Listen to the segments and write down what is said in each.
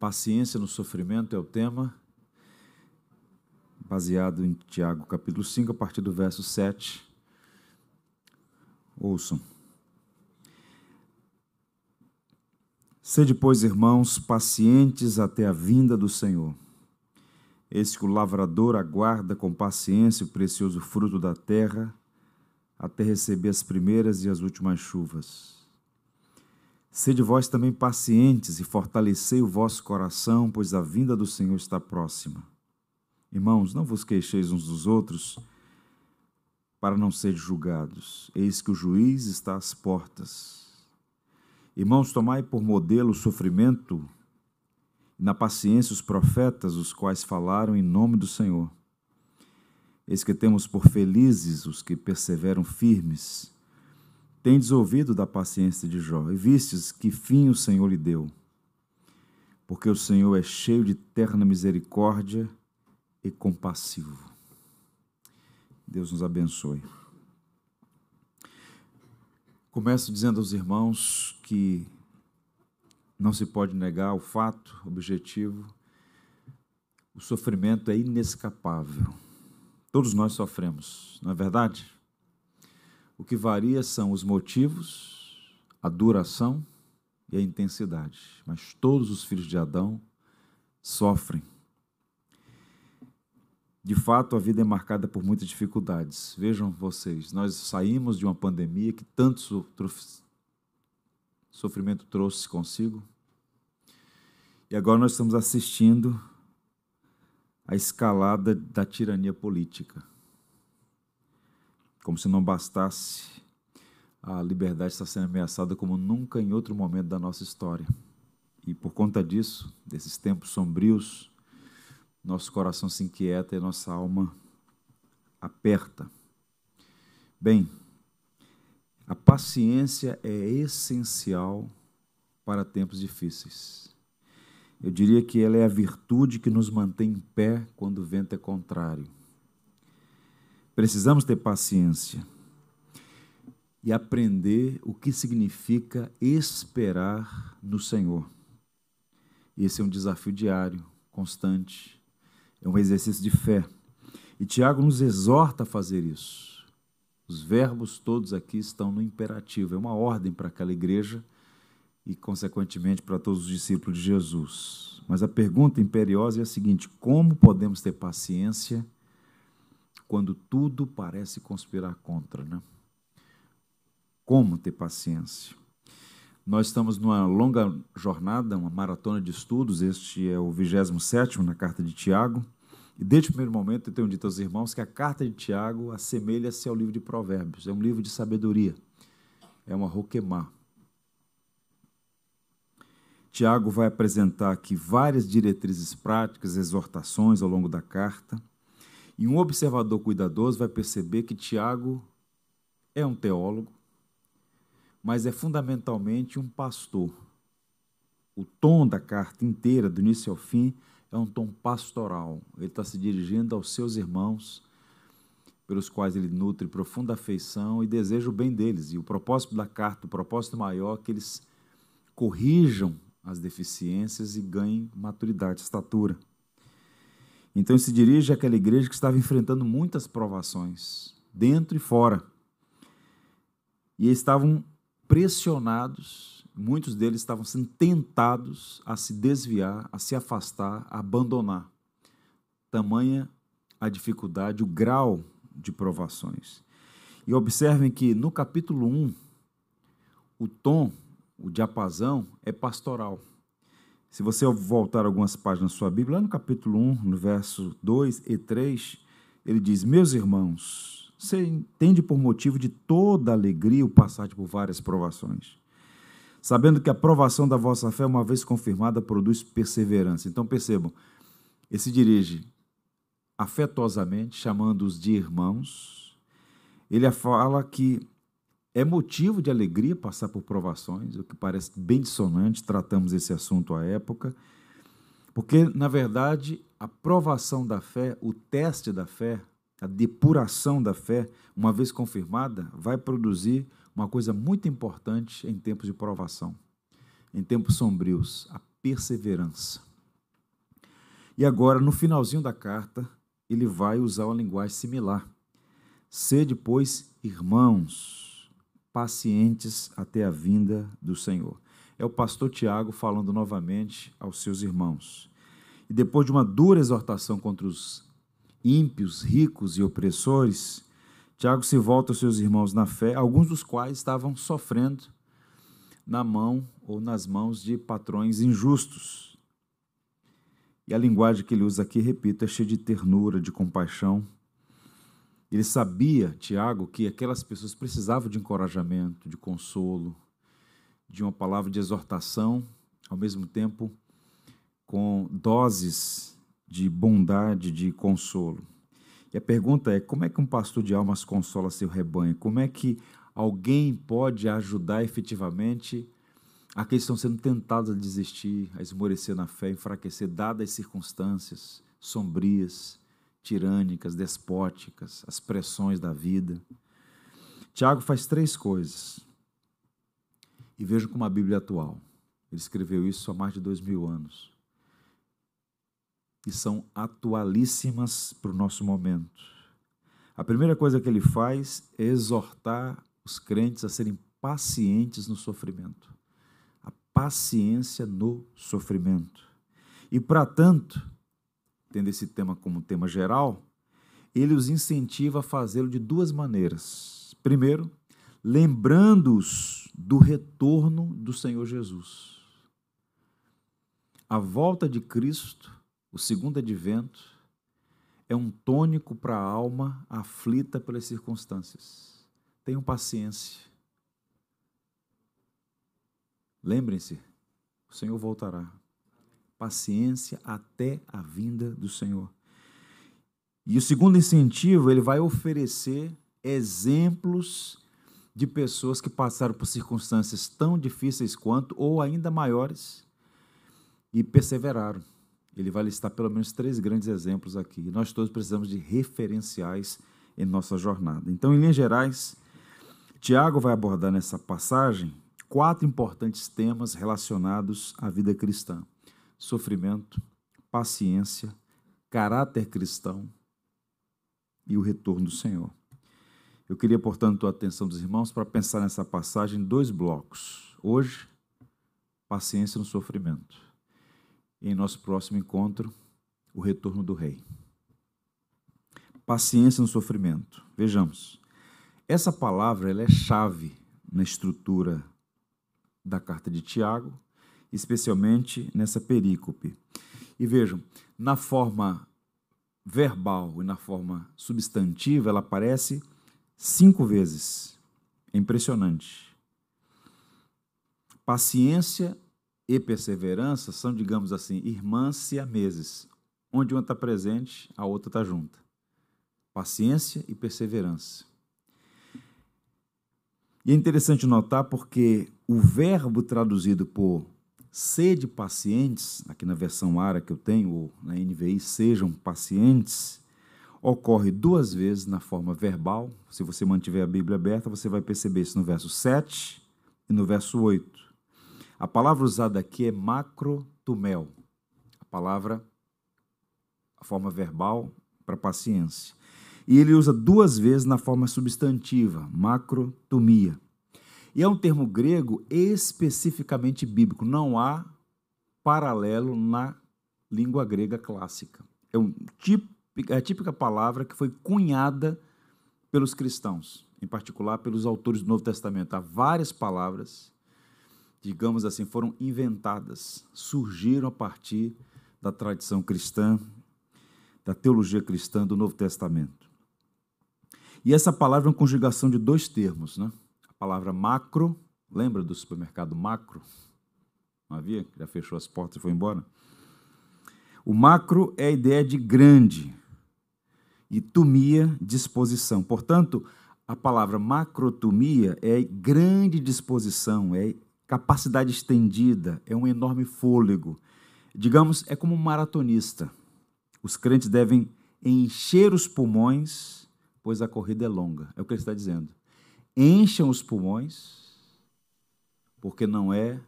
Paciência no sofrimento é o tema, baseado em Tiago, capítulo 5, a partir do verso 7. Ouçam. Sede, pois, irmãos, pacientes até a vinda do Senhor. Eis que o lavrador aguarda com paciência o precioso fruto da terra, até receber as primeiras e as últimas chuvas. Sede vós também pacientes e fortalecei o vosso coração, pois a vinda do Senhor está próxima. Irmãos, não vos queixeis uns dos outros, para não serem julgados. Eis que o juiz está às portas. Irmãos, tomai por modelo o sofrimento e na paciência os profetas, os quais falaram em nome do Senhor. Eis que temos por felizes os que perseveram firmes. Tendes ouvido da paciência de Jó, e vistes que fim o Senhor lhe deu. Porque o Senhor é cheio de terna misericórdia e compassivo. Deus nos abençoe. Começo dizendo aos irmãos que não se pode negar o fato objetivo, o sofrimento é inescapável. Todos nós sofremos, não é verdade? O que varia são os motivos, a duração e a intensidade. Mas todos os filhos de Adão sofrem. De fato, a vida é marcada por muitas dificuldades. Vejam vocês, nós saímos de uma pandemia que tanto sofrimento trouxe consigo. E agora nós estamos assistindo a escalada da tirania política. Como se não bastasse, a liberdade está sendo ameaçada como nunca em outro momento da nossa história. E por conta disso, desses tempos sombrios, nosso coração se inquieta e nossa alma aperta. Bem, a paciência é essencial para tempos difíceis. Eu diria que ela é a virtude que nos mantém em pé quando o vento é contrário. Precisamos ter paciência e aprender o que significa esperar no Senhor. Esse é um desafio diário, constante, é um exercício de fé. E Tiago nos exorta a fazer isso. Os verbos todos aqui estão no imperativo, é uma ordem para aquela igreja e, consequentemente, para todos os discípulos de Jesus. Mas a pergunta imperiosa é a seguinte: como podemos ter paciência? Quando tudo parece conspirar contra, né? Como ter paciência? Nós estamos numa longa jornada, uma maratona de estudos, este é o 27 na carta de Tiago, e desde o primeiro momento eu tenho dito aos irmãos que a carta de Tiago assemelha-se ao livro de Provérbios, é um livro de sabedoria, é uma roquemar. Tiago vai apresentar aqui várias diretrizes práticas, exortações ao longo da carta, e um observador cuidadoso vai perceber que Tiago é um teólogo, mas é fundamentalmente um pastor. O tom da carta inteira, do início ao fim, é um tom pastoral. Ele está se dirigindo aos seus irmãos, pelos quais ele nutre profunda afeição e deseja o bem deles. E o propósito da carta, o propósito maior, é que eles corrijam as deficiências e ganhem maturidade, estatura. Então ele se dirige àquela igreja que estava enfrentando muitas provações, dentro e fora. E estavam pressionados, muitos deles estavam sendo tentados a se desviar, a se afastar, a abandonar. Tamanha a dificuldade, o grau de provações. E observem que no capítulo 1, o tom, o diapasão é pastoral. Se você voltar algumas páginas da sua Bíblia, lá no capítulo 1, no verso 2 e 3, ele diz: Meus irmãos, você entende por motivo de toda alegria o passar por várias provações, sabendo que a provação da vossa fé, uma vez confirmada, produz perseverança. Então percebam, ele se dirige afetuosamente, chamando-os de irmãos. Ele fala que é motivo de alegria passar por provações, o que parece bem dissonante, tratamos esse assunto à época, porque, na verdade, a provação da fé, o teste da fé, a depuração da fé, uma vez confirmada, vai produzir uma coisa muito importante em tempos de provação, em tempos sombrios, a perseverança. E agora, no finalzinho da carta, ele vai usar uma linguagem similar. Sede, pois, irmãos, pacientes até a vinda do Senhor. É o pastor Tiago falando novamente aos seus irmãos. E depois de uma dura exortação contra os ímpios, ricos e opressores, Tiago se volta aos seus irmãos na fé, alguns dos quais estavam sofrendo na mão ou nas mãos de patrões injustos. E a linguagem que ele usa aqui, repito, é cheia de ternura, de compaixão. Ele sabia, Tiago, que aquelas pessoas precisavam de encorajamento, de consolo, de uma palavra de exortação, ao mesmo tempo com doses de bondade, de consolo. E a pergunta é: como é que um pastor de almas consola seu rebanho? Como é que alguém pode ajudar efetivamente Aqueles estão sendo tentados a desistir, a esmorecer na fé, enfraquecer, dadas as circunstâncias sombrias, tirânicas, despóticas, as pressões da vida. Tiago faz três coisas. E vejo como a Bíblia é atual. Ele escreveu isso há mais de dois mil anos. E são atualíssimas para o nosso momento. A primeira coisa que ele faz é exortar os crentes a serem pacientes no sofrimento paciência no sofrimento. E para tanto, tendo esse tema como tema geral, ele os incentiva a fazê-lo de duas maneiras. Primeiro, lembrando-os do retorno do Senhor Jesus. A volta de Cristo, o segundo advento, é um tônico para a alma aflita pelas circunstâncias. Tenham paciência. Lembrem-se, o Senhor voltará. Paciência até a vinda do Senhor. E o segundo incentivo, ele vai oferecer exemplos de pessoas que passaram por circunstâncias tão difíceis quanto, ou ainda maiores, e perseveraram. Ele vai listar pelo menos três grandes exemplos aqui. Nós todos precisamos de referenciais em nossa jornada. Então, em linhas gerais, Tiago vai abordar nessa passagem quatro importantes temas relacionados à vida cristã: sofrimento, paciência, caráter cristão e o retorno do Senhor. Eu queria, portanto, a atenção dos irmãos para pensar nessa passagem em dois blocos. Hoje, paciência no sofrimento. E em nosso próximo encontro, o retorno do Rei. Paciência no sofrimento. Vejamos. Essa palavra ela é chave na estrutura da carta de Tiago, especialmente nessa perícope. E vejam, na forma verbal e na forma substantiva, ela aparece cinco vezes. É impressionante. Paciência e perseverança são, digamos assim, irmãs siameses. Onde uma está presente, a outra está junta. Paciência e perseverança. E é interessante notar porque o verbo traduzido por sede pacientes, aqui na versão ARA que eu tenho, ou na NVI, sejam pacientes, ocorre duas vezes na forma verbal. Se você mantiver a Bíblia aberta, você vai perceber isso no verso 7 e no verso 8. A palavra usada aqui é macrotumel, a palavra, a forma verbal para paciência. E ele usa duas vezes na forma substantiva, macrotomia. E é um termo grego especificamente bíblico, não há paralelo na língua grega clássica. É, um é a típica palavra que foi cunhada pelos cristãos, em particular pelos autores do Novo Testamento. Há várias palavras, digamos assim, foram inventadas, surgiram a partir da tradição cristã, da teologia cristã do Novo Testamento. E essa palavra é uma conjugação de dois termos, né? Palavra macro, lembra do supermercado macro? Não havia? Já fechou as portas e foi embora? O macro é a ideia de grande e tumia, disposição. Portanto, a palavra macrotumia é grande disposição, é capacidade estendida, é um enorme fôlego. Digamos, é como um maratonista. Os crentes devem encher os pulmões pois a corrida é longa. É o que ele está dizendo. Encham os pulmões, porque não é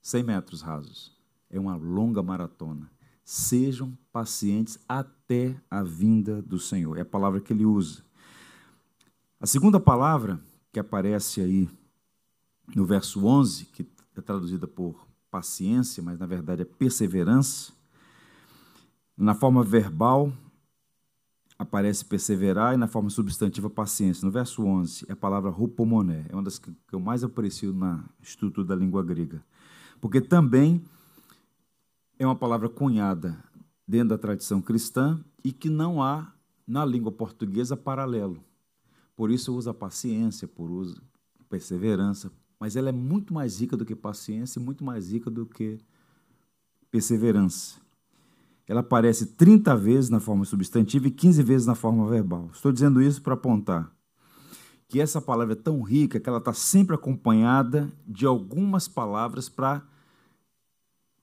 100 metros rasos, é uma longa maratona. Sejam pacientes até a vinda do Senhor. É a palavra que ele usa. A segunda palavra que aparece aí no verso 11, que é traduzida por paciência, mas na verdade é perseverança. Na forma verbal aparece perseverar e na forma substantiva paciência. No verso 11 é a palavra rupomoné, é uma das que eu mais aprecio na estrutura da língua grega. Porque também é uma palavra cunhada dentro da tradição cristã e que não há na língua portuguesa paralelo. Por isso usa paciência, por uso perseverança, mas ela é muito mais rica do que paciência e muito mais rica do que perseverança. Ela aparece 30 vezes na forma substantiva e 15 vezes na forma verbal. Estou dizendo isso para apontar que essa palavra é tão rica que ela está sempre acompanhada de algumas palavras para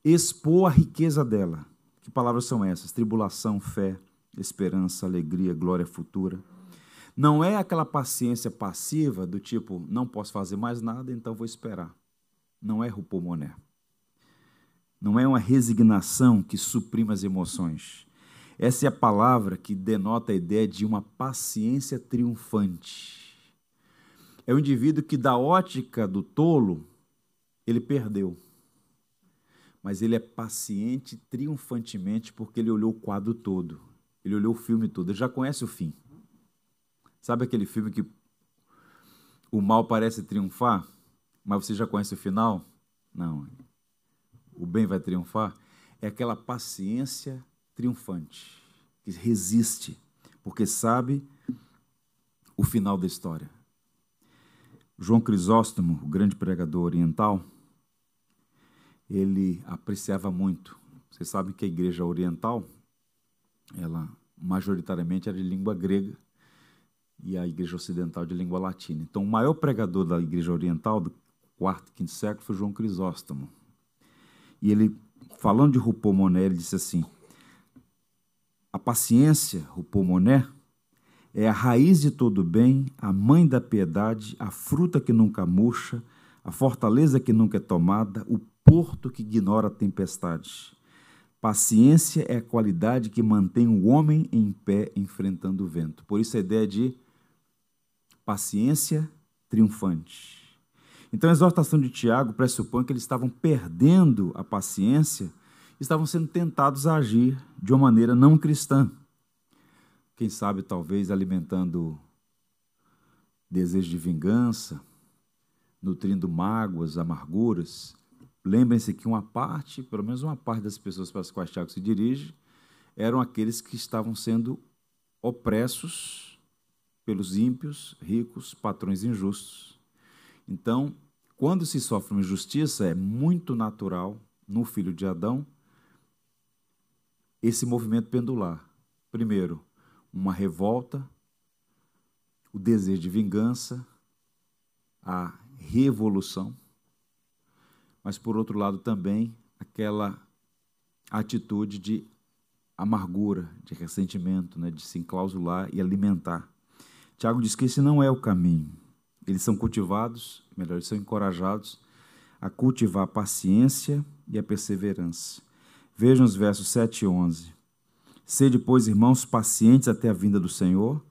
expor a riqueza dela. Que palavras são essas? Tribulação, fé, esperança, alegria, glória futura. Não é aquela paciência passiva do tipo, não posso fazer mais nada, então vou esperar. Não é rupomoné. Não é uma resignação que suprime as emoções. Essa é a palavra que denota a ideia de uma paciência triunfante. É o indivíduo que, da ótica do tolo, ele perdeu. Mas ele é paciente triunfantemente porque ele olhou o quadro todo. Ele olhou o filme todo. Ele já conhece o fim. Sabe aquele filme que o mal parece triunfar, mas você já conhece o final? Não. O bem vai triunfar. É aquela paciência triunfante, que resiste, porque sabe o final da história. João Crisóstomo, o grande pregador oriental, ele apreciava muito. Vocês sabem que a igreja oriental, ela majoritariamente era de língua grega, e a Igreja Ocidental de língua latina. Então, o maior pregador da Igreja Oriental do quarto, quinto século foi João Crisóstomo. E ele, falando de Rupomoné, ele disse assim: a paciência, Rupomoné, é a raiz de todo bem, a mãe da piedade, a fruta que nunca murcha, a fortaleza que nunca é tomada, o porto que ignora a tempestade. Paciência é a qualidade que mantém o homem em pé enfrentando o vento. Por isso a ideia de paciência triunfante. Então a exortação de Tiago pressupõe que eles estavam perdendo a paciência, estavam sendo tentados a agir de uma maneira não cristã. Quem sabe, talvez, alimentando desejo de vingança, nutrindo mágoas, amarguras. Lembrem-se que uma parte, pelo menos uma parte das pessoas para as quais Tiago se dirige, eram aqueles que estavam sendo opressos pelos ímpios, ricos, patrões injustos. Então, quando se sofre uma injustiça, é muito natural no filho de Adão esse movimento pendular. Primeiro, uma revolta, o desejo de vingança, a revolução, mas por outro lado também aquela atitude de amargura, de ressentimento, né, de se enclausular e alimentar. Tiago diz que esse não é o caminho. Eles são cultivados, melhor, eles são encorajados a cultivar a paciência e a perseverança. Vejam os versos 7 e 11. Sede, pois, irmãos, pacientes até a vinda do Senhor.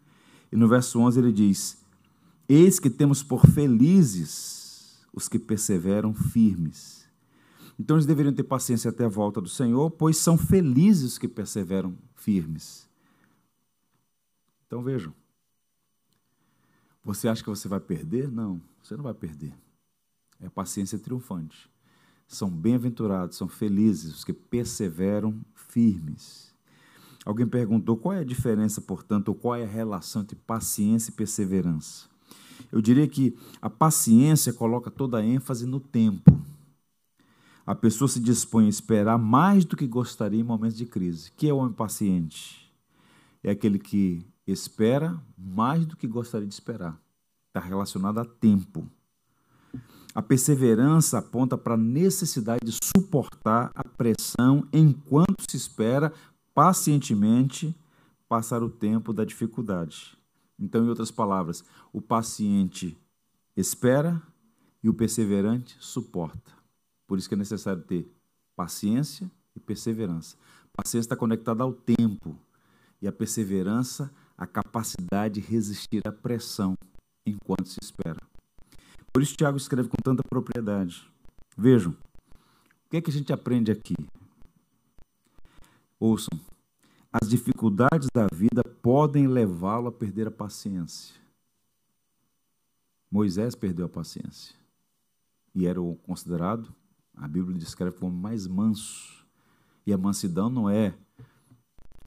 E no verso 11 ele diz: Eis que temos por felizes os que perseveram firmes. Então eles deveriam ter paciência até a volta do Senhor, pois são felizes os que perseveram firmes. Então vejam, você acha que você vai perder? Não, você não vai perder. É paciência triunfante. São bem-aventurados, são felizes os que perseveram firmes. Alguém perguntou qual é a diferença, portanto, ou qual é a relação entre paciência e perseverança. Eu diria que a paciência coloca toda a ênfase no tempo. A pessoa se dispõe a esperar mais do que gostaria em momentos de crise. Que é o homem paciente? É aquele que espera mais do que gostaria de esperar. Está relacionado a tempo. A perseverança aponta para a necessidade de suportar a pressão enquanto se espera pacientemente passar o tempo da dificuldade. Então, em outras palavras, o paciente espera e o perseverante suporta. Por isso que é necessário ter paciência e perseverança. paciência está conectada ao tempo e a perseverança, a capacidade de resistir à pressão enquanto se espera. Por isso, Tiago escreve com tanta propriedade. Vejam, o que é que a gente aprende aqui? Ouçam, as dificuldades da vida podem levá-lo a perder a paciência. Moisés perdeu a paciência e era o considerado, a Bíblia descreve como mais manso. E a mansidão não é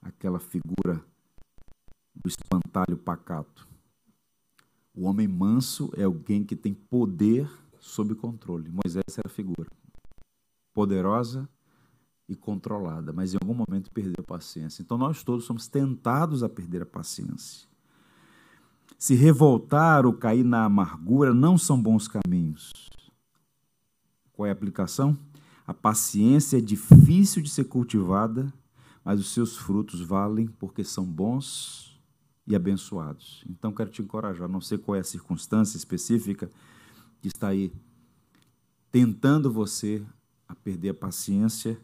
aquela figura do espantalho pacato. O homem manso é alguém que tem poder sob controle. Moisés era a figura poderosa e controlada, mas em algum momento perdeu a paciência. Então nós todos somos tentados a perder a paciência. Se revoltar ou cair na amargura não são bons caminhos. Qual é a aplicação? A paciência é difícil de ser cultivada, mas os seus frutos valem porque são bons e abençoados. Então quero te encorajar, não sei qual é a circunstância específica que está aí tentando você a perder a paciência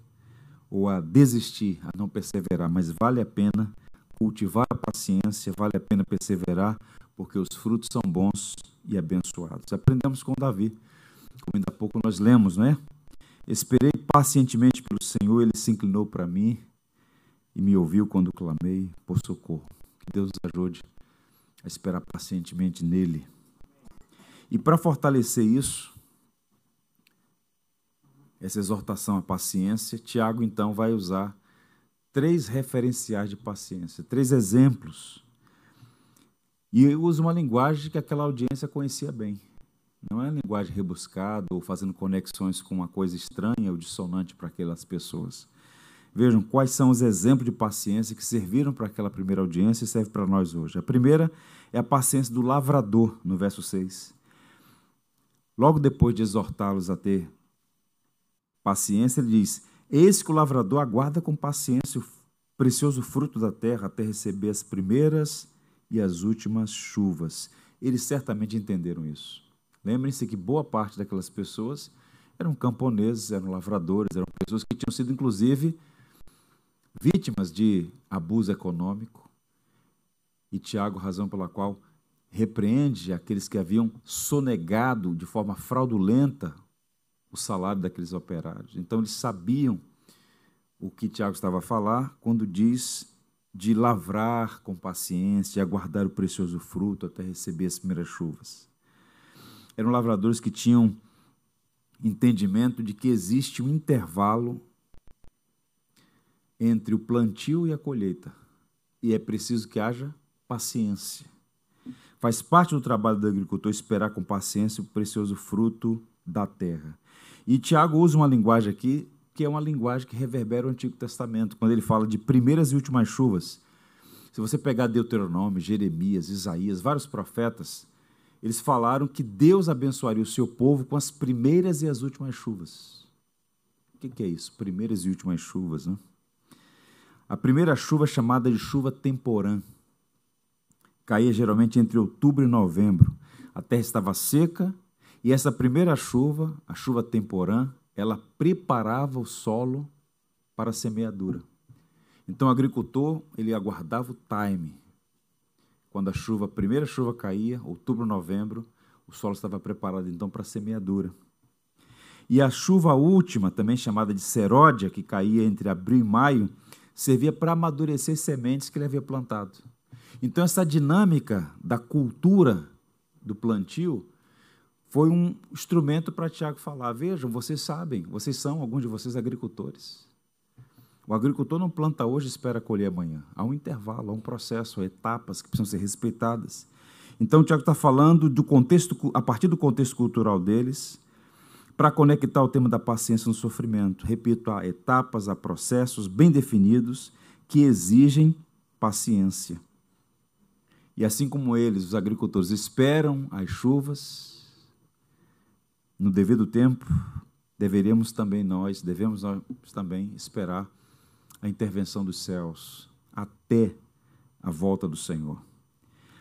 ou a desistir, a não perseverar, mas vale a pena cultivar a paciência, vale a pena perseverar, porque os frutos são bons e abençoados. Aprendemos com Davi, como ainda há pouco nós lemos, não é? Esperei pacientemente pelo Senhor, ele se inclinou para mim e me ouviu quando clamei por socorro. Deus nos ajude a esperar pacientemente nele. E para fortalecer isso, essa exortação à paciência, Tiago então vai usar três referenciais de paciência, três exemplos. E usa uma linguagem que aquela audiência conhecia bem. Não é linguagem rebuscada ou fazendo conexões com uma coisa estranha ou dissonante para aquelas pessoas. Vejam quais são os exemplos de paciência que serviram para aquela primeira audiência e serve para nós hoje. A primeira é a paciência do lavrador, no verso 6. Logo depois de exortá-los a ter paciência, ele diz: Eis que o lavrador aguarda com paciência o precioso fruto da terra até receber as primeiras e as últimas chuvas. Eles certamente entenderam isso. Lembrem-se que boa parte daquelas pessoas eram camponeses, eram lavradores, eram pessoas que tinham sido, inclusive, vítimas de abuso econômico. E Tiago, razão pela qual repreende aqueles que haviam sonegado de forma fraudulenta o salário daqueles operários. Então eles sabiam o que Tiago estava a falar quando diz de lavrar com paciência e aguardar o precioso fruto até receber as primeiras chuvas. Eram lavradores que tinham entendimento de que existe um intervalo entre o plantio e a colheita, e é preciso que haja paciência. Faz parte do trabalho do agricultor esperar com paciência o precioso fruto da terra. E Tiago usa uma linguagem aqui que é uma linguagem que reverbera o Antigo Testamento, quando ele fala de primeiras e últimas chuvas. Se você pegar Deuteronômio, Jeremias, Isaías, vários profetas, eles falaram que Deus abençoaria o seu povo com as primeiras e as últimas chuvas. O que é isso? Primeiras e últimas chuvas, né? A primeira chuva é chamada de chuva temporã. Caía geralmente entre outubro e novembro. A terra estava seca e essa primeira chuva, a chuva temporã, ela preparava o solo para a semeadura. Então o agricultor, ele aguardava o time. Quando a chuva, a primeira chuva caía, outubro, novembro, o solo estava preparado então para a semeadura. E a chuva última, também chamada de seródia, que caía entre abril e maio, servia para amadurecer sementes que ele havia plantado. Então essa dinâmica da cultura do plantio foi um instrumento para Tiago falar: vejam, vocês sabem, vocês são, alguns de vocês, agricultores. O agricultor não planta hoje e espera colher amanhã. Há um intervalo, há um processo, há etapas que precisam ser respeitadas. Então, o Tiago está falando do contexto, a partir do contexto cultural deles, para conectar o tema da paciência no sofrimento. Repito, há etapas, há processos bem definidos que exigem paciência. E assim como eles, os agricultores, esperam as chuvas, no devido tempo, deveríamos também nós, devemos nós também esperar a intervenção dos céus até a volta do Senhor.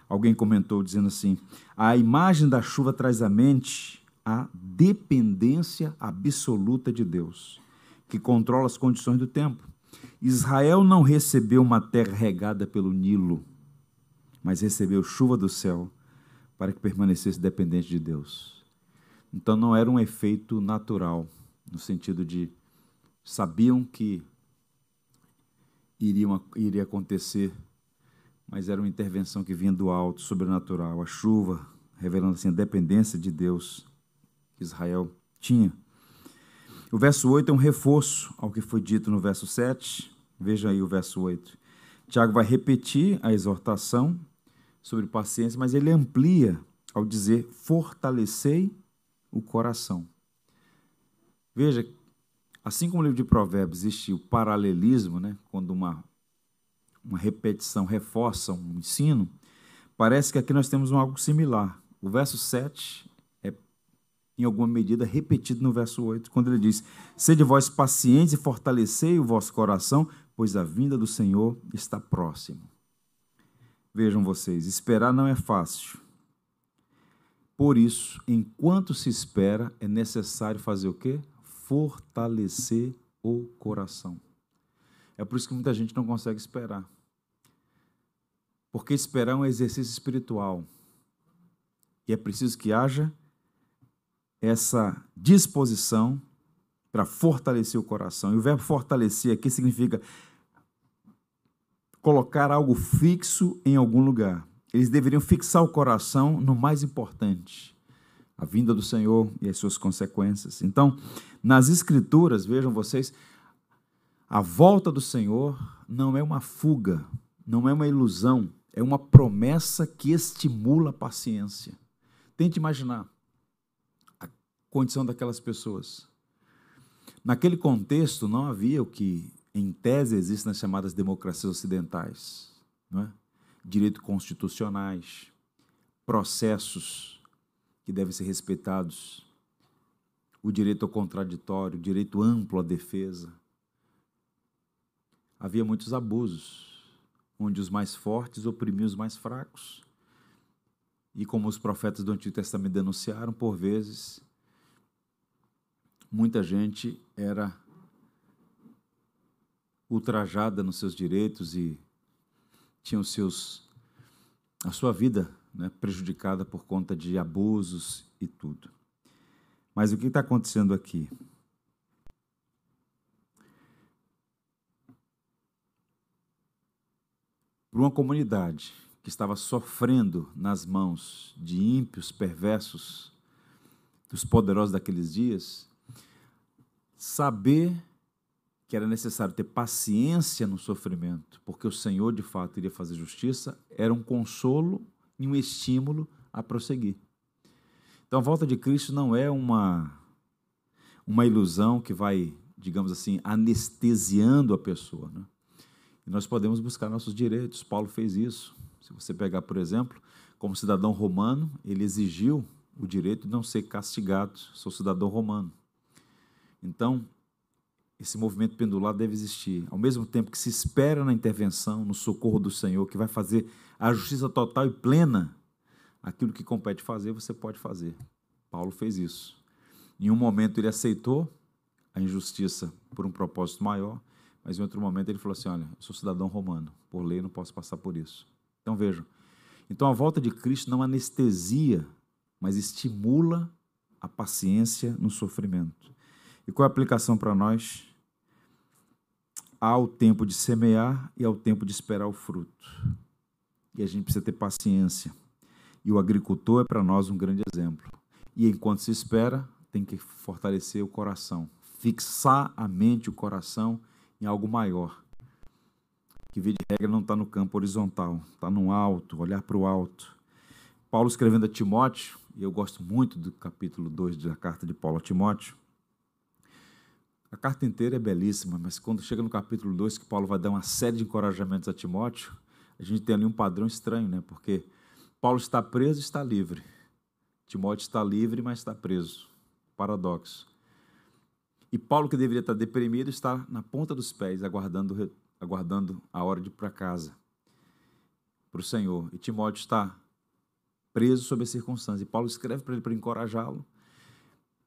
Alguém comentou dizendo assim: a imagem da chuva traz à mente a dependência absoluta de Deus, que controla as condições do tempo. Israel não recebeu uma terra regada pelo Nilo, mas recebeu chuva do céu para que permanecesse dependente de Deus. Então não era um efeito natural, no sentido de sabiam que iria, iria acontecer, mas era uma intervenção que vinha do alto, sobrenatural, a chuva, revelando assim a dependência de Deus que Israel tinha. O verso 8 é um reforço ao que foi dito no verso 7. Veja aí o verso 8. Tiago vai repetir a exortação sobre paciência, mas ele amplia ao dizer: fortalecei o coração. Veja, assim como no livro de Provérbios existe o paralelismo, né, quando uma, uma repetição reforça um ensino, parece que aqui nós temos um algo similar. O verso 7 é, em alguma medida, repetido no verso 8, quando ele diz: Sede vós pacientes e fortalecei o vosso coração, pois a vinda do Senhor está próximo. Vejam vocês, esperar não é fácil. Por isso, enquanto se espera, é necessário fazer o quê? Fortalecer o coração. É por isso que muita gente não consegue esperar. Porque esperar é um exercício espiritual. E é preciso que haja essa disposição para fortalecer o coração. E o verbo fortalecer aqui significa colocar algo fixo em algum lugar. Eles deveriam fixar o coração no mais importante, a vinda do Senhor e as suas consequências. Então, nas Escrituras, vejam vocês, a volta do Senhor não é uma fuga, não é uma ilusão, é uma promessa que estimula a paciência. Tente imaginar condição daquelas pessoas. Naquele contexto, não havia o que em tese, existem as chamadas democracias ocidentais, não é? direitos constitucionais, processos que devem ser respeitados, o direito ao contraditório, o direito amplo à defesa. Havia muitos abusos, onde os mais fortes oprimiam os mais fracos. E como os profetas do Antigo Testamento denunciaram, por vezes, muita gente era ultrajada nos seus direitos e tinha os seus a sua vida né, prejudicada por conta de abusos e tudo. Mas o que está acontecendo aqui? Para uma comunidade que estava sofrendo nas mãos de ímpios, perversos, dos poderosos daqueles dias, saber que era necessário ter paciência no sofrimento, porque o Senhor de fato iria fazer justiça, era um consolo e um estímulo a prosseguir. Então a volta de Cristo não é uma uma ilusão que vai, digamos assim, anestesiando a pessoa, né? E nós podemos buscar nossos direitos. Paulo fez isso. Se você pegar, por exemplo, como cidadão romano, ele exigiu o direito de não ser castigado. Sou cidadão romano. Então, esse movimento pendular deve existir. Ao mesmo tempo que se espera na intervenção, no socorro do Senhor, que vai fazer a justiça total e plena, aquilo que compete fazer, você pode fazer. Paulo fez isso. Em um momento ele aceitou a injustiça por um propósito maior, mas em outro momento ele falou assim: Olha, eu sou cidadão romano, por lei não posso passar por isso. Então vejam. Então a volta de Cristo não anestesia, mas estimula a paciência no sofrimento. E qual é a aplicação para nós? Há o tempo de semear e há o tempo de esperar o fruto. E a gente precisa ter paciência. E o agricultor é para nós um grande exemplo. E enquanto se espera, tem que fortalecer o coração, fixar a mente, o coração em algo maior. Que, via de regra, não está no campo horizontal, está no alto, olhar para o alto. Paulo escrevendo a Timóteo, e eu gosto muito do capítulo 2 da carta de Paulo a Timóteo, a carta inteira é belíssima, mas quando chega no capítulo 2, que Paulo vai dar uma série de encorajamentos a Timóteo, a gente tem ali um padrão estranho, né? Porque Paulo está preso e está livre. Timóteo está livre, mas está preso. Paradoxo. E Paulo, que deveria estar deprimido, está na ponta dos pés, aguardando, aguardando a hora de ir para casa, para o Senhor. E Timóteo está preso sob as circunstâncias. E Paulo escreve para ele para encorajá-lo.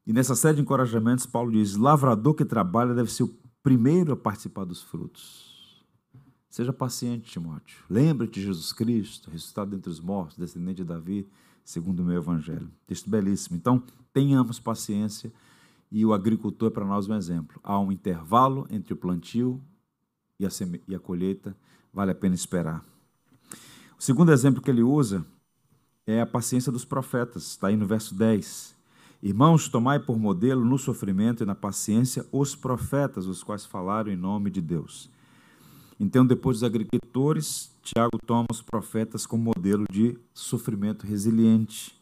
E nessa série de encorajamentos, Paulo diz: lavrador que trabalha deve ser o primeiro a participar dos frutos. Seja paciente, Timóteo. Lembre-te de Jesus Cristo, ressuscitado dentre os mortos, descendente de Davi, segundo o meu evangelho. Texto belíssimo. Então, tenhamos paciência e o agricultor é para nós um exemplo. Há um intervalo entre o plantio e a, e a colheita, vale a pena esperar. O segundo exemplo que ele usa é a paciência dos profetas, está aí no verso 10. Irmãos, tomai por modelo no sofrimento e na paciência os profetas, os quais falaram em nome de Deus. Então, depois dos agricultores, Tiago toma os profetas como modelo de sofrimento resiliente.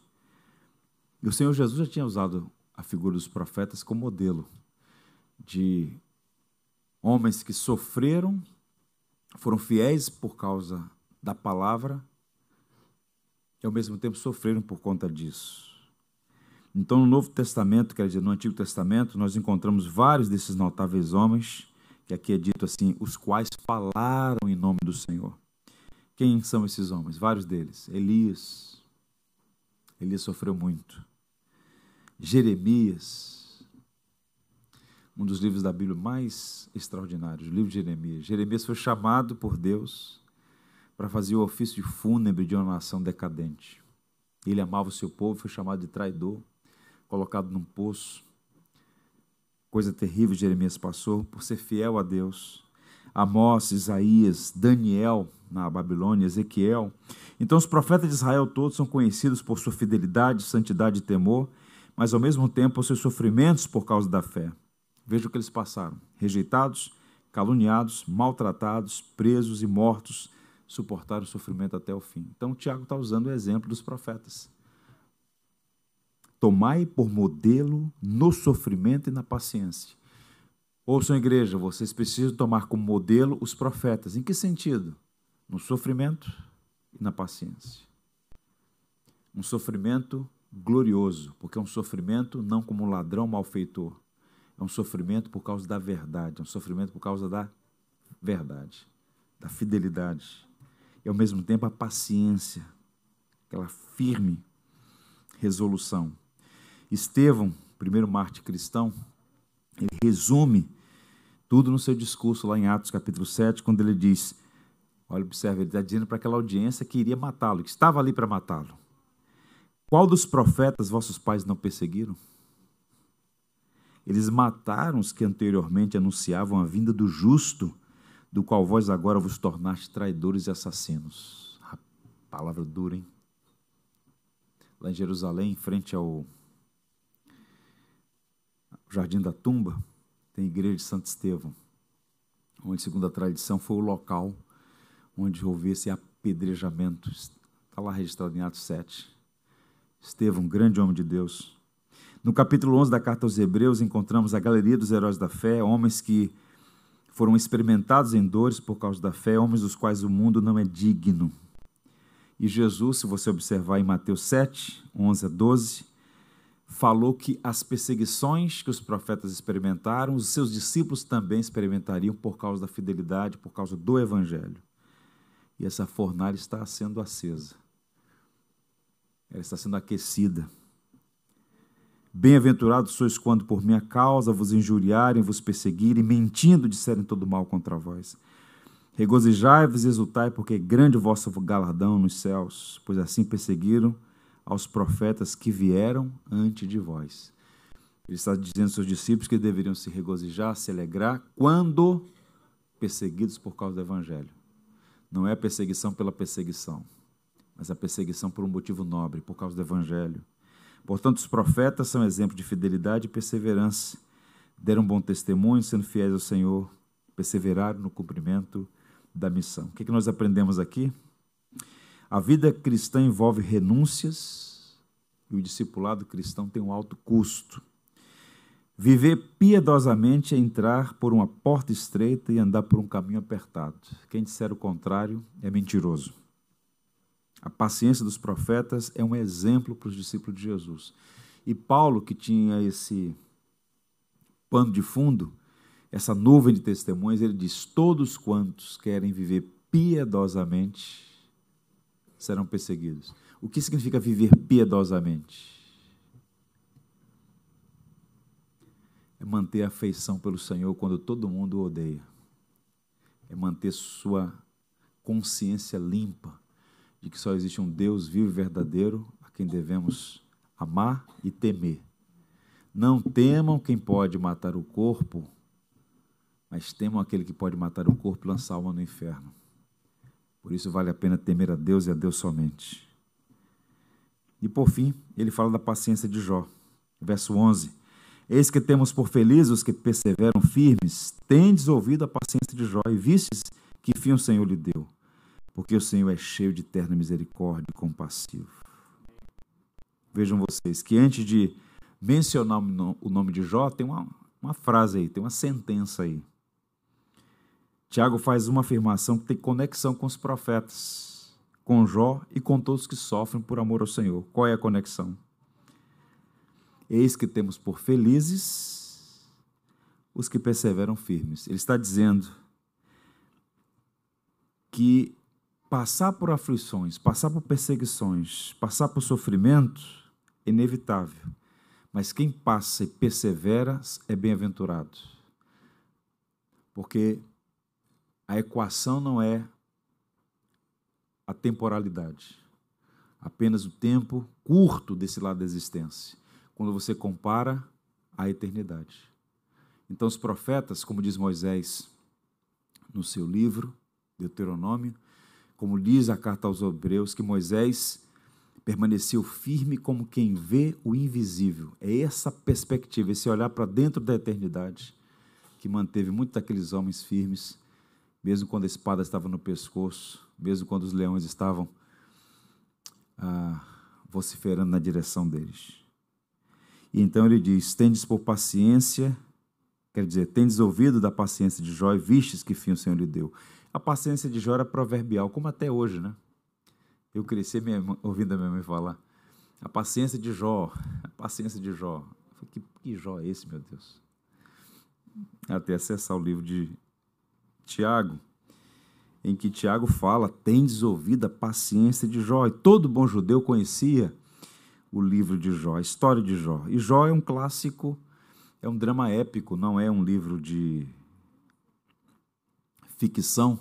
E o Senhor Jesus já tinha usado a figura dos profetas como modelo de homens que sofreram, foram fiéis por causa da palavra e ao mesmo tempo sofreram por conta disso. Então, no Novo Testamento, quer dizer, no Antigo Testamento, nós encontramos vários desses notáveis homens, que aqui é dito assim, os quais falaram em nome do Senhor. Quem são esses homens? Vários deles. Elias. Elias sofreu muito. Jeremias. Um dos livros da Bíblia mais extraordinários, o livro de Jeremias. Jeremias foi chamado por Deus para fazer o ofício de fúnebre de uma nação decadente. Ele amava o seu povo, foi chamado de traidor, colocado num poço. Coisa terrível Jeremias passou por ser fiel a Deus. Amós, Isaías, Daniel na Babilônia, Ezequiel. Então, os profetas de Israel todos são conhecidos por sua fidelidade, santidade e temor, mas ao mesmo tempo seus sofrimentos por causa da fé. Veja o que eles passaram: rejeitados, caluniados, maltratados, presos e mortos suportar o sofrimento até o fim. Então, Tiago está usando o exemplo dos profetas. Tomai por modelo no sofrimento e na paciência. Ouçam, igreja, vocês precisam tomar como modelo os profetas. Em que sentido? No sofrimento e na paciência. Um sofrimento glorioso, porque é um sofrimento não como um ladrão malfeitor. É um sofrimento por causa da verdade, é um sofrimento por causa da verdade, da fidelidade e ao mesmo tempo a paciência, aquela firme resolução. Estevão, primeiro mártir cristão, ele resume tudo no seu discurso lá em Atos capítulo 7, quando ele diz: Olha, observe, ele está dizendo para aquela audiência que iria matá-lo, que estava ali para matá-lo. Qual dos profetas vossos pais não perseguiram? Eles mataram os que anteriormente anunciavam a vinda do justo do qual vós agora vos tornaste traidores e assassinos. A palavra dura, hein? Lá em Jerusalém, em frente ao Jardim da Tumba, tem a igreja de Santo Estevão, onde, segundo a tradição, foi o local onde houve esse apedrejamento. Está lá registrado em Atos 7. Estevão, grande homem de Deus. No capítulo 11 da carta aos Hebreus, encontramos a galeria dos heróis da fé, homens que foram experimentados em dores por causa da fé, homens dos quais o mundo não é digno. E Jesus, se você observar em Mateus 7, 11 a 12, falou que as perseguições que os profetas experimentaram, os seus discípulos também experimentariam por causa da fidelidade, por causa do Evangelho. E essa fornalha está sendo acesa, ela está sendo aquecida. Bem-aventurados sois quando por minha causa vos injuriarem, vos perseguirem, mentindo disserem todo mal contra vós. Regozijai-vos e exultai, porque é grande o vosso galardão nos céus, pois assim perseguiram aos profetas que vieram antes de vós. Ele está dizendo aos seus discípulos que deveriam se regozijar, se alegrar, quando perseguidos por causa do Evangelho. Não é a perseguição pela perseguição, mas a perseguição por um motivo nobre, por causa do Evangelho. Portanto, os profetas são exemplo de fidelidade e perseverança. Deram bom testemunho, sendo fiéis ao Senhor, perseveraram no cumprimento da missão. O que, é que nós aprendemos aqui? A vida cristã envolve renúncias e o discipulado cristão tem um alto custo. Viver piedosamente é entrar por uma porta estreita e andar por um caminho apertado. Quem disser o contrário é mentiroso. A paciência dos profetas é um exemplo para os discípulos de Jesus. E Paulo, que tinha esse pano de fundo, essa nuvem de testemunhas, ele diz: Todos quantos querem viver piedosamente serão perseguidos. O que significa viver piedosamente? é manter a afeição pelo Senhor quando todo mundo o odeia. É manter sua consciência limpa de que só existe um Deus vivo e verdadeiro a quem devemos amar e temer. Não temam quem pode matar o corpo, mas temam aquele que pode matar o corpo e lançar a alma no inferno. Por isso vale a pena temer a Deus e a Deus somente. E por fim, ele fala da paciência de Jó. Verso 11. Eis que temos por felizes os que perseveram firmes, tendes ouvido a paciência de Jó e vistes que fim o Senhor lhe deu, porque o Senhor é cheio de terna misericórdia e compassivo. Vejam vocês que antes de mencionar o nome de Jó, tem uma, uma frase aí, tem uma sentença aí. Tiago faz uma afirmação que tem conexão com os profetas, com Jó e com todos que sofrem por amor ao Senhor. Qual é a conexão? Eis que temos por felizes os que perseveram firmes. Ele está dizendo que passar por aflições, passar por perseguições, passar por sofrimento é inevitável. Mas quem passa e persevera é bem-aventurado. Porque a equação não é a temporalidade, apenas o tempo curto desse lado da existência quando você compara a eternidade. Então, os profetas, como diz Moisés no seu livro, Deuteronômio, como diz a carta aos Hebreus, que Moisés permaneceu firme como quem vê o invisível. É essa perspectiva, esse olhar para dentro da eternidade, que manteve muitos daqueles homens firmes, mesmo quando a espada estava no pescoço, mesmo quando os leões estavam ah, vociferando na direção deles. E então ele diz: Tendes por paciência, quer dizer, tendes ouvido da paciência de Jó e vistes que fim o Senhor lhe deu. A paciência de Jó era proverbial, como até hoje, né? Eu cresci ouvindo a minha mãe falar. A paciência de Jó, a paciência de Jó. Que, que Jó é esse, meu Deus? Até acessar o livro de Tiago, em que Tiago fala: Tendes ouvido a paciência de Jó. E todo bom judeu conhecia o livro de Jó, a história de Jó. E Jó é um clássico, é um drama épico, não é um livro de ficção,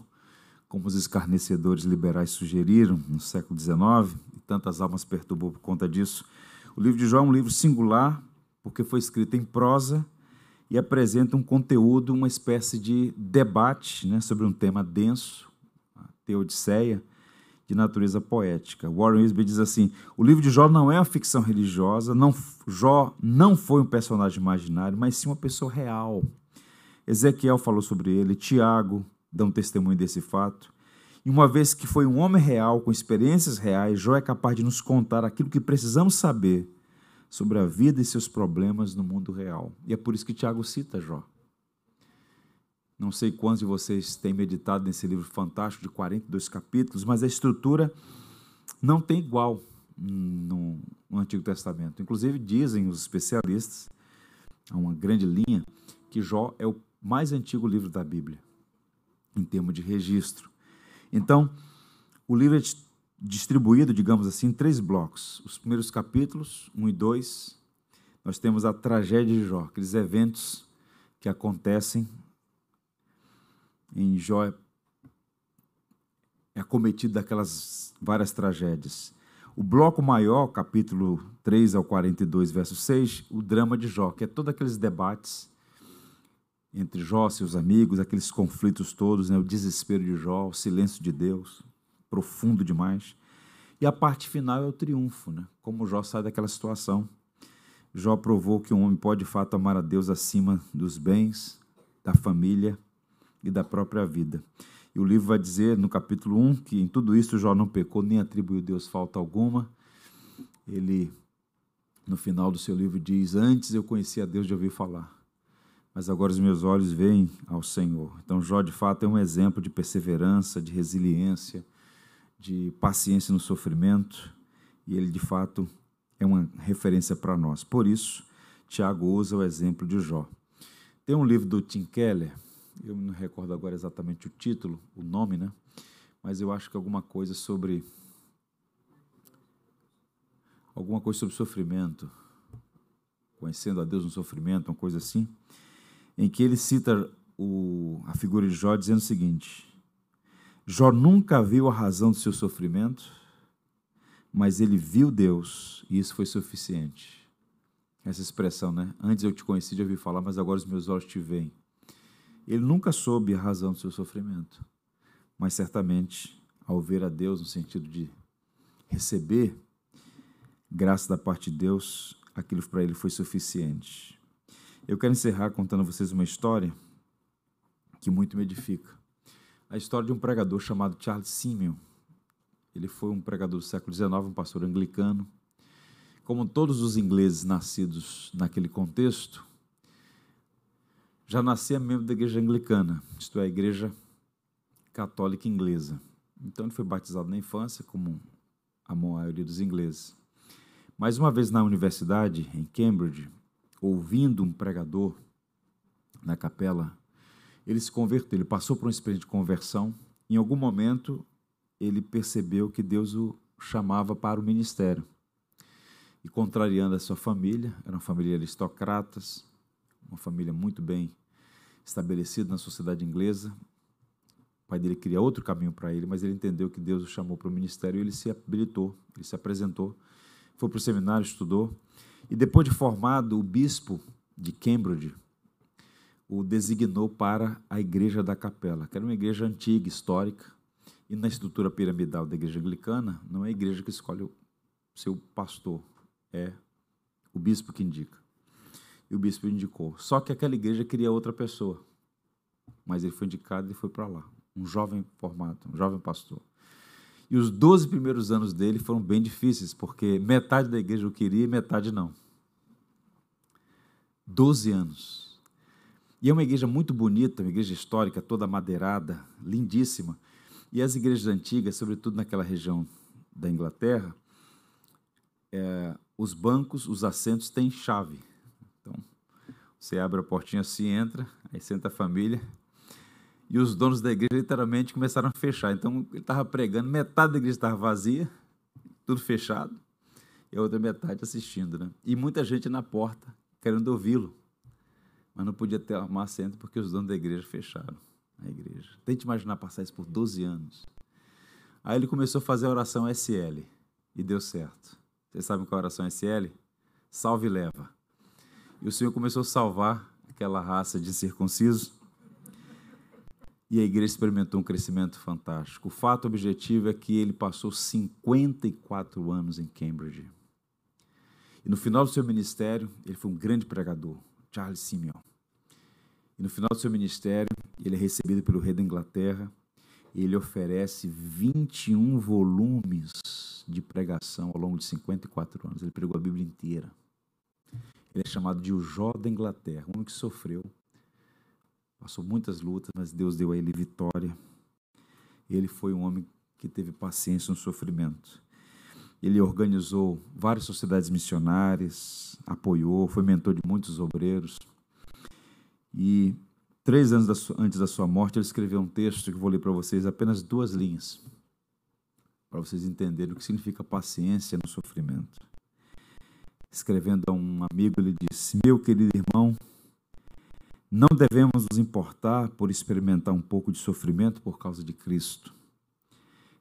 como os escarnecedores liberais sugeriram no século XIX, e tantas almas perturbou por conta disso. O livro de Jó é um livro singular, porque foi escrito em prosa e apresenta um conteúdo, uma espécie de debate né, sobre um tema denso, a Teodiceia, de natureza poética. Warren Wisby diz assim: o livro de Jó não é uma ficção religiosa, não, Jó não foi um personagem imaginário, mas sim uma pessoa real. Ezequiel falou sobre ele, Tiago dá um testemunho desse fato. E uma vez que foi um homem real, com experiências reais, Jó é capaz de nos contar aquilo que precisamos saber sobre a vida e seus problemas no mundo real. E é por isso que Tiago cita Jó. Não sei quantos de vocês têm meditado nesse livro fantástico de 42 capítulos, mas a estrutura não tem igual no, Antigo Testamento. Inclusive, dizem os especialistas, há uma grande linha, que Jó é o mais antigo livro da Bíblia, em termos de registro. Então, o livro é distribuído, digamos assim, em três blocos. Os primeiros capítulos, 1 e 2, nós temos a tragédia de Jó, aqueles eventos que acontecem em Jó é acometido daquelas várias tragédias. O bloco maior, capítulo 3 ao 42, verso 6, o drama de Jó, que é todos aqueles debates entre Jó e seus amigos, aqueles conflitos todos, né? o desespero de Jó, o silêncio de Deus, profundo demais. E a parte final é o triunfo, né? como Jó sai daquela situação. Jó provou que um homem pode de fato amar a Deus acima dos bens, da família e da própria vida. E o livro vai dizer, no capítulo 1, que em tudo isso Jó não pecou, nem atribuiu a Deus falta alguma. Ele, no final do seu livro, diz: Antes eu conhecia a Deus de ouvir falar, mas agora os meus olhos veem ao Senhor. Então, Jó, de fato, é um exemplo de perseverança, de resiliência, de paciência no sofrimento, e ele, de fato, é uma referência para nós. Por isso, Tiago usa o exemplo de Jó. Tem um livro do Tim Keller, eu não recordo agora exatamente o título, o nome, né? Mas eu acho que alguma coisa sobre alguma coisa sobre sofrimento. Conhecendo a Deus no Sofrimento, uma coisa assim, em que ele cita o, a figura de Jó dizendo o seguinte: Jó nunca viu a razão do seu sofrimento, mas ele viu Deus e isso foi suficiente. Essa expressão, né? Antes eu te conheci de ouvir falar, mas agora os meus olhos te veem. Ele nunca soube a razão do seu sofrimento, mas certamente, ao ver a Deus no sentido de receber graça da parte de Deus, aquilo para ele foi suficiente. Eu quero encerrar contando a vocês uma história que muito me edifica. A história de um pregador chamado Charles Simeon. Ele foi um pregador do século XIX, um pastor anglicano. Como todos os ingleses nascidos naquele contexto, já nascia membro da igreja anglicana, isto é, a igreja católica inglesa. Então ele foi batizado na infância, como a maioria dos ingleses. Mas uma vez na universidade, em Cambridge, ouvindo um pregador na capela, ele se converteu, ele passou por uma experiência de conversão. Em algum momento, ele percebeu que Deus o chamava para o ministério. E contrariando a sua família, era uma família de aristocratas, uma família muito bem estabelecida na sociedade inglesa. O pai dele queria outro caminho para ele, mas ele entendeu que Deus o chamou para o ministério e ele se habilitou, ele se apresentou, foi para o seminário, estudou. E depois de formado, o bispo de Cambridge o designou para a igreja da capela, que era uma igreja antiga, histórica, e na estrutura piramidal da igreja anglicana, não é a igreja que escolhe o seu pastor, é o bispo que indica e o bispo indicou. Só que aquela igreja queria outra pessoa. Mas ele foi indicado e foi para lá. Um jovem formado, um jovem pastor. E os 12 primeiros anos dele foram bem difíceis, porque metade da igreja o queria e metade não. 12 anos. E é uma igreja muito bonita, uma igreja histórica, toda madeirada, lindíssima. E as igrejas antigas, sobretudo naquela região da Inglaterra, é, os bancos, os assentos têm chave. Então, você abre a portinha assim, entra, aí senta a família. E os donos da igreja literalmente começaram a fechar. Então, ele estava pregando, metade da igreja estava vazia, tudo fechado, e a outra metade assistindo. Né? E muita gente na porta, querendo ouvi-lo. Mas não podia ter arrumar assento porque os donos da igreja fecharam a igreja. Tente imaginar passar isso por 12 anos. Aí ele começou a fazer a oração SL e deu certo. Vocês sabem qual é a oração SL? Salve e leva. E o Senhor começou a salvar aquela raça de circuncisos. E a igreja experimentou um crescimento fantástico. O fato objetivo é que ele passou 54 anos em Cambridge. E no final do seu ministério, ele foi um grande pregador, Charles Simeon. E no final do seu ministério, ele é recebido pelo rei da Inglaterra e ele oferece 21 volumes de pregação ao longo de 54 anos. Ele pregou a Bíblia inteira. Ele é chamado de o Jó da Inglaterra, um homem que sofreu, passou muitas lutas, mas Deus deu a ele vitória. Ele foi um homem que teve paciência no sofrimento. Ele organizou várias sociedades missionárias, apoiou, foi mentor de muitos obreiros. E três anos antes da sua morte, ele escreveu um texto que vou ler para vocês, apenas duas linhas, para vocês entenderem o que significa paciência no sofrimento escrevendo a um amigo, ele disse: Meu querido irmão, não devemos nos importar por experimentar um pouco de sofrimento por causa de Cristo.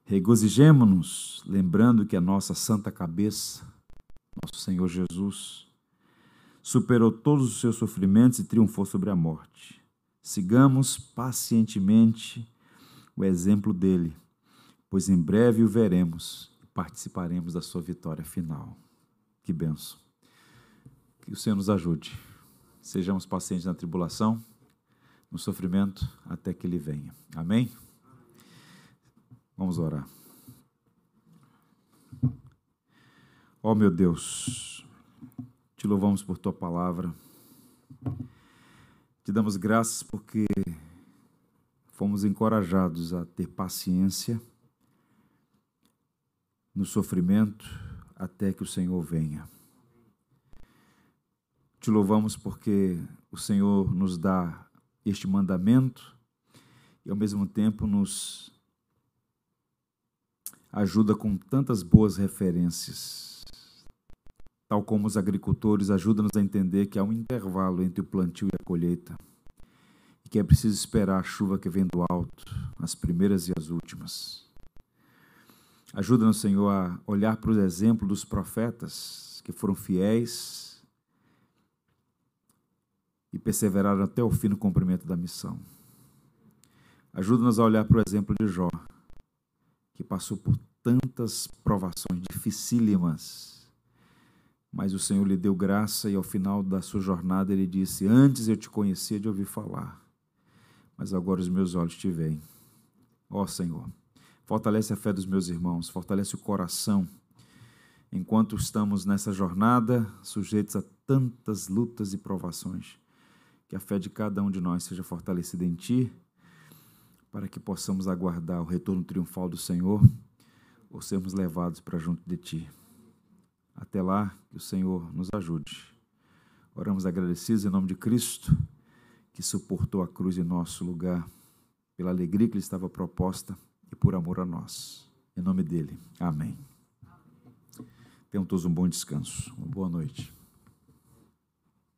Regozijemo-nos, lembrando que a nossa santa cabeça, nosso Senhor Jesus, superou todos os seus sofrimentos e triunfou sobre a morte. Sigamos pacientemente o exemplo dele, pois em breve o veremos e participaremos da sua vitória final. Que benção. Que o Senhor nos ajude. Sejamos pacientes na tribulação, no sofrimento, até que Ele venha. Amém? Vamos orar. Ó oh, meu Deus, te louvamos por tua palavra. Te damos graças porque fomos encorajados a ter paciência no sofrimento até que o Senhor venha. Te louvamos porque o Senhor nos dá este mandamento e ao mesmo tempo nos ajuda com tantas boas referências. tal como os agricultores, ajuda-nos a entender que há um intervalo entre o plantio e a colheita e que é preciso esperar a chuva que vem do alto, as primeiras e as últimas. Ajuda-nos, Senhor, a olhar para o exemplo dos profetas que foram fiéis e perseveraram até o fim no cumprimento da missão. Ajuda-nos a olhar para o exemplo de Jó, que passou por tantas provações dificílimas, mas o Senhor lhe deu graça e ao final da sua jornada ele disse: Antes eu te conhecia de ouvir falar, mas agora os meus olhos te veem. Ó Senhor, fortalece a fé dos meus irmãos, fortalece o coração, enquanto estamos nessa jornada, sujeitos a tantas lutas e provações. Que a fé de cada um de nós seja fortalecida em Ti para que possamos aguardar o retorno triunfal do Senhor ou sermos levados para junto de Ti. Até lá, que o Senhor nos ajude. Oramos agradecidos em nome de Cristo, que suportou a cruz em nosso lugar, pela alegria que lhe estava proposta e por amor a nós. Em nome dele. Amém. Tenham todos um bom descanso. Uma boa noite.